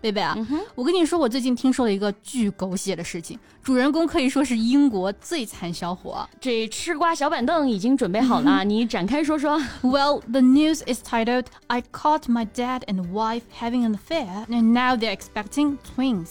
贝贝啊，我跟你说，我最近听说了一个巨狗血的事情，主人公可以说是英国最惨小伙。这吃瓜小板凳已经准备好了，你展开说说。Well, the news is titled "I caught my dad and wife having an affair, and now they're expecting twins."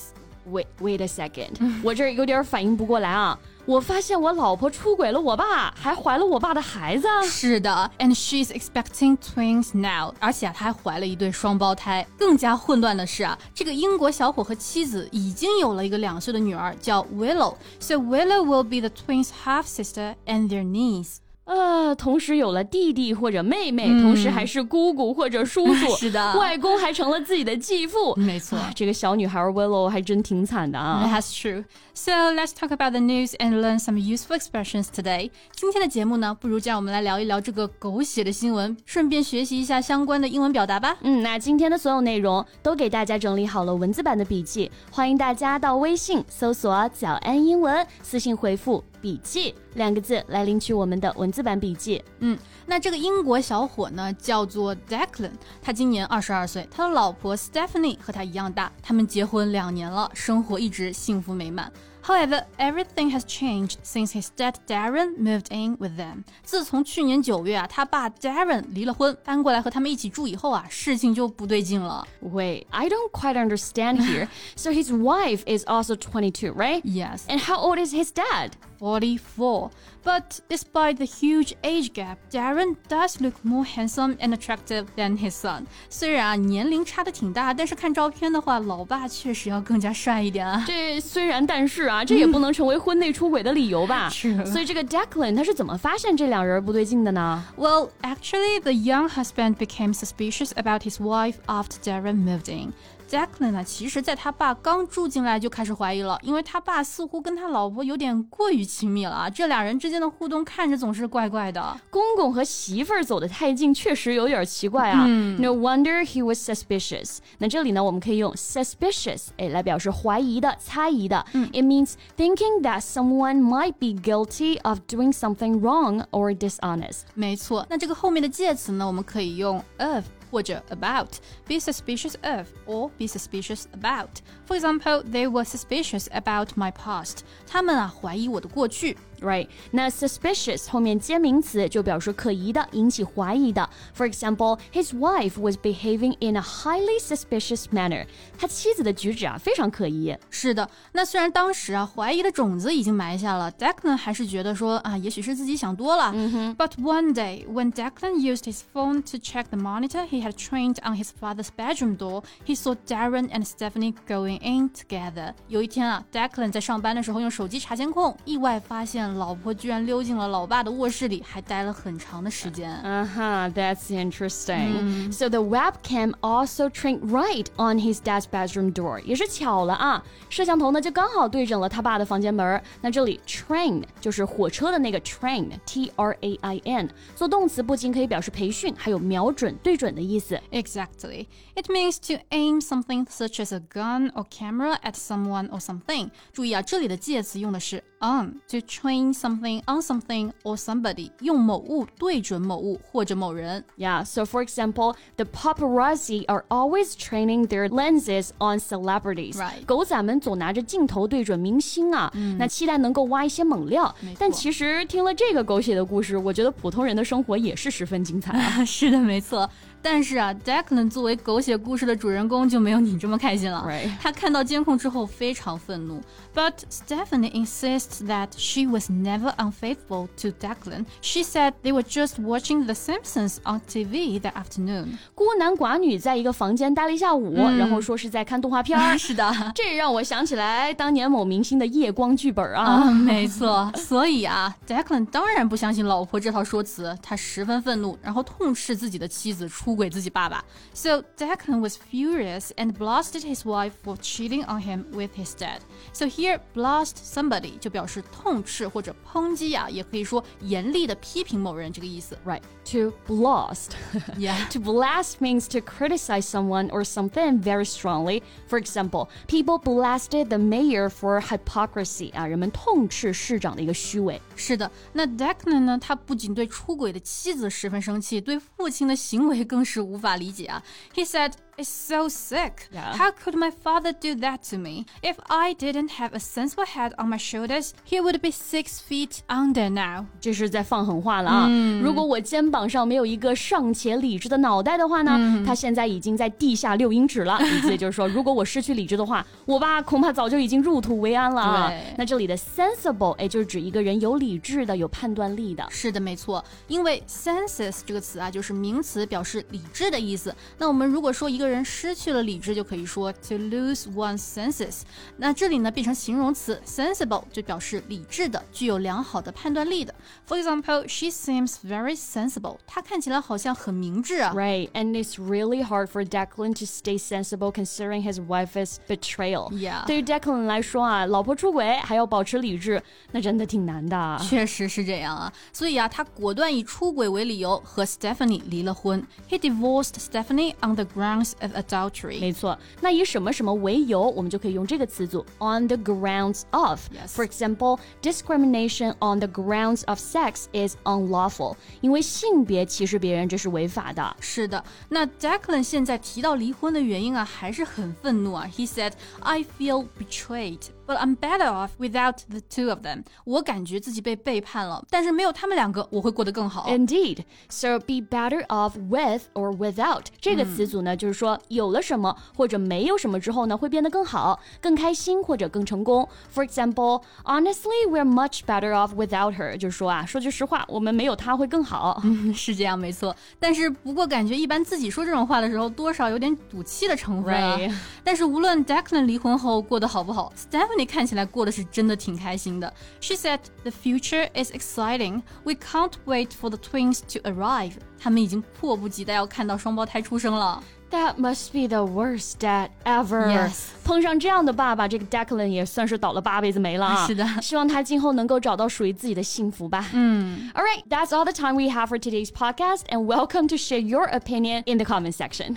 Wait, wait a second，我这有点反应不过来啊。我发现我老婆出轨了我爸，还怀了我爸的孩子。是的，and she's expecting twins now，而且她还怀了一对双胞胎。更加混乱的是啊，这个英国小伙和妻子已经有了一个两岁的女儿，叫 Willow，so Willow will be the twins' half sister and their niece。呃，同时有了弟弟或者妹妹，同时还是姑姑或者叔叔，是的，外公还成了自己的继父。没错，这个小女孩 Willow 还真挺惨的啊。That's true. So let's talk about the news and learn some useful expressions today. 今天的节目呢，不如就让我们来聊一聊这个狗血的新闻，顺便学习一下相关的英文表达吧。嗯，那今天的所有内容都给大家整理好了文字版的笔记，欢迎大家到微信搜索“早安英文”，私信回复。笔记两个字来领取我们的文字版笔记。嗯，那这个英国小伙呢，叫做 Declan，他今年二十二岁，他的老婆 Stephanie 和他一样大，他们结婚两年了，生活一直幸福美满。However, everything has changed since his dad Darren moved in with them. 自从去年九月啊，他爸 Darren 离了婚，搬过来和他们一起住以后啊，事情就不对劲了。Wait, I don't quite understand here. so his wife is also 22, right? Yes. And how old is his dad? 44. But despite the huge age gap, Darren does look more handsome and attractive than his son. 虽然啊年龄差的挺大，但是看照片的话，老爸确实要更加帅一点啊。这虽然但是啊，这也不能成为婚内出轨的理由吧？是。所以这个 Declan 他是怎么发现这两人不对劲的呢？Well, actually, the young husband became suspicious about his wife after Darren moved in. Declan 呢，其实在他爸刚住进来就开始怀疑了，因为他爸似乎跟他老婆有点过于亲密了啊，这俩人之间的互动看着总是怪怪的。公公和媳妇儿走得太近，确实有点奇怪啊。嗯、no wonder he was suspicious。那这里呢，我们可以用 suspicious 哎来表示怀疑的、猜疑的。嗯、It means thinking that someone might be guilty of doing something wrong or dishonest。没错，那这个后面的介词呢，我们可以用 of。或者 about, be suspicious of or be suspicious about. For example, they were suspicious about my past. 他们啊怀疑我的过去。 Right，那 suspicious 后面接名词就表示可疑的、引起怀疑的。For example, his wife was behaving in a highly suspicious manner. 他妻子的举止啊非常可疑。是的，那虽然当时啊怀疑的种子已经埋下了，Declan 还是觉得说啊，也许是自己想多了。嗯、But one day, when Declan used his phone to check the monitor he had trained on his father's bedroom door, he saw Darren and Stephanie going in together. 有一天啊，Declan 在上班的时候用手机查监控，意外发现。老婆居然溜进了老爸的卧室里，还待了很长的时间。Uh huh, that's interesting. Mm. So the webcam also trained right on his dad's bedroom door. 也是巧了啊，摄像头呢就刚好对准了他爸的房间门。那这里 train 就是火车的那个 train，T R A I N，做动词不仅可以表示培训，还有瞄准、对准的意思。 Exactly. It means to aim something such as a gun or camera at someone or something. 注意啊，这里的介词用的是 on to train something on something or somebody，用某物对准某物或者某人。 Yeah, so for example, the paparazzi are always training their lenses on celebrities. Right. 狗仔们总拿着镜头对准明星啊，那期待能够挖一些猛料。但其实听了这个狗血的故事，我觉得普通人的生活也是十分精彩啊。是的，没错。 但是啊，Declan 作为狗血故事的主人公就没有你这么开心了。Right. 他看到监控之后非常愤怒。But Stephanie insists that she was never unfaithful to Declan. She said they were just watching The Simpsons on TV that afternoon. 孤男寡女在一个房间待了一下午，然后说是在看动画片儿。是的，这让我想起来当年某明星的夜光剧本啊。啊，没错。所以啊，Declan 当然不相信老婆这套说辞，他十分愤怒，然后痛斥自己的妻子出 轨自己爸爸。So Declan was furious and blasted his wife for cheating on him with his dad. So here, blast somebody 就表示痛斥或者抨击啊，也可以说严厉的批评某人这个意思。 Right. To blast. Yeah. to blast means to criticize someone or something very strongly. For example, people blasted the mayor for hypocrisy. 啊，人们痛斥市长的一个虚伪。是的，那 Declan 呢？他不仅对出轨的妻子十分生气，对父亲的行为更 是无法理解啊。He said. It's so sick. Yeah. How could my father do that to me? If I didn't have a sensible head on my shoulders, he would be six feet under now. 这是在放狠话了啊！如果我肩膀上没有一个尚且理智的脑袋的话呢，他现在已经在地下六英尺了。意思也就是说，如果我失去理智的话，我爸恐怕早就已经入土为安了啊！那这里的 sensible，哎，就是指一个人有理智的、有判断力的。是的，没错，因为 senses 这个词啊，就是名词，表示理智的意思。那我们如果说一个人失去了理智，就可以说 to lose one's senses。那这里呢变成形容词 sensible，就表示理智的，具有良好的判断力的。For example, she seems very sensible。她看起来好像很明智啊。 Right, and it's really hard for Declan to stay sensible considering his wife's betrayal. Yeah. 对于 Declan 来说啊，老婆出轨还要保持理智，那真的挺难的。确实是这样啊，所以啊，他果断以出轨为理由和 Stephanie 离了婚。He divorced Stephanie on the grounds of adultery. 没错，那以什么什么为由，我们就可以用这个词组 on the grounds of. Yes. For example, discrimination on the grounds of sex is unlawful. 因为性别歧视别人，这是违法的。是的，那 Declan 现在提到离婚的原因啊，还是很愤怒啊。He said, "I feel betrayed." But I'm better off without the two of them. 我感觉自己被背叛了，但是没有他们两个，我会过得更好。 Indeed, so be better off with or without 这个词组呢，就是说有了什么或者没有什么之后呢，会变得更好、更开心或者更成功。For example, honestly, we're much better off without her。就是说啊，说句实话，我们没有她会更好。是这样，没错。但是不过感觉一般自己说这种话的时候，多少有点赌气的成分啊。 Right 但是无论 Declan 离婚后过得好不好，Stephanie 看起来过得是真的挺开心的。She said the future is exciting. We can't wait for the twins to arrive. 他们已经迫不及待要看到双胞胎出生了。 That must be the worst dad ever. Yes 碰上这样的爸爸，这个 Declan 也算是倒了八辈子霉了啊。是的希望他今后能够找到属于自己的幸福吧。嗯， All right, that's all the time we have for today's podcast, and welcome to share your opinion in the comment section.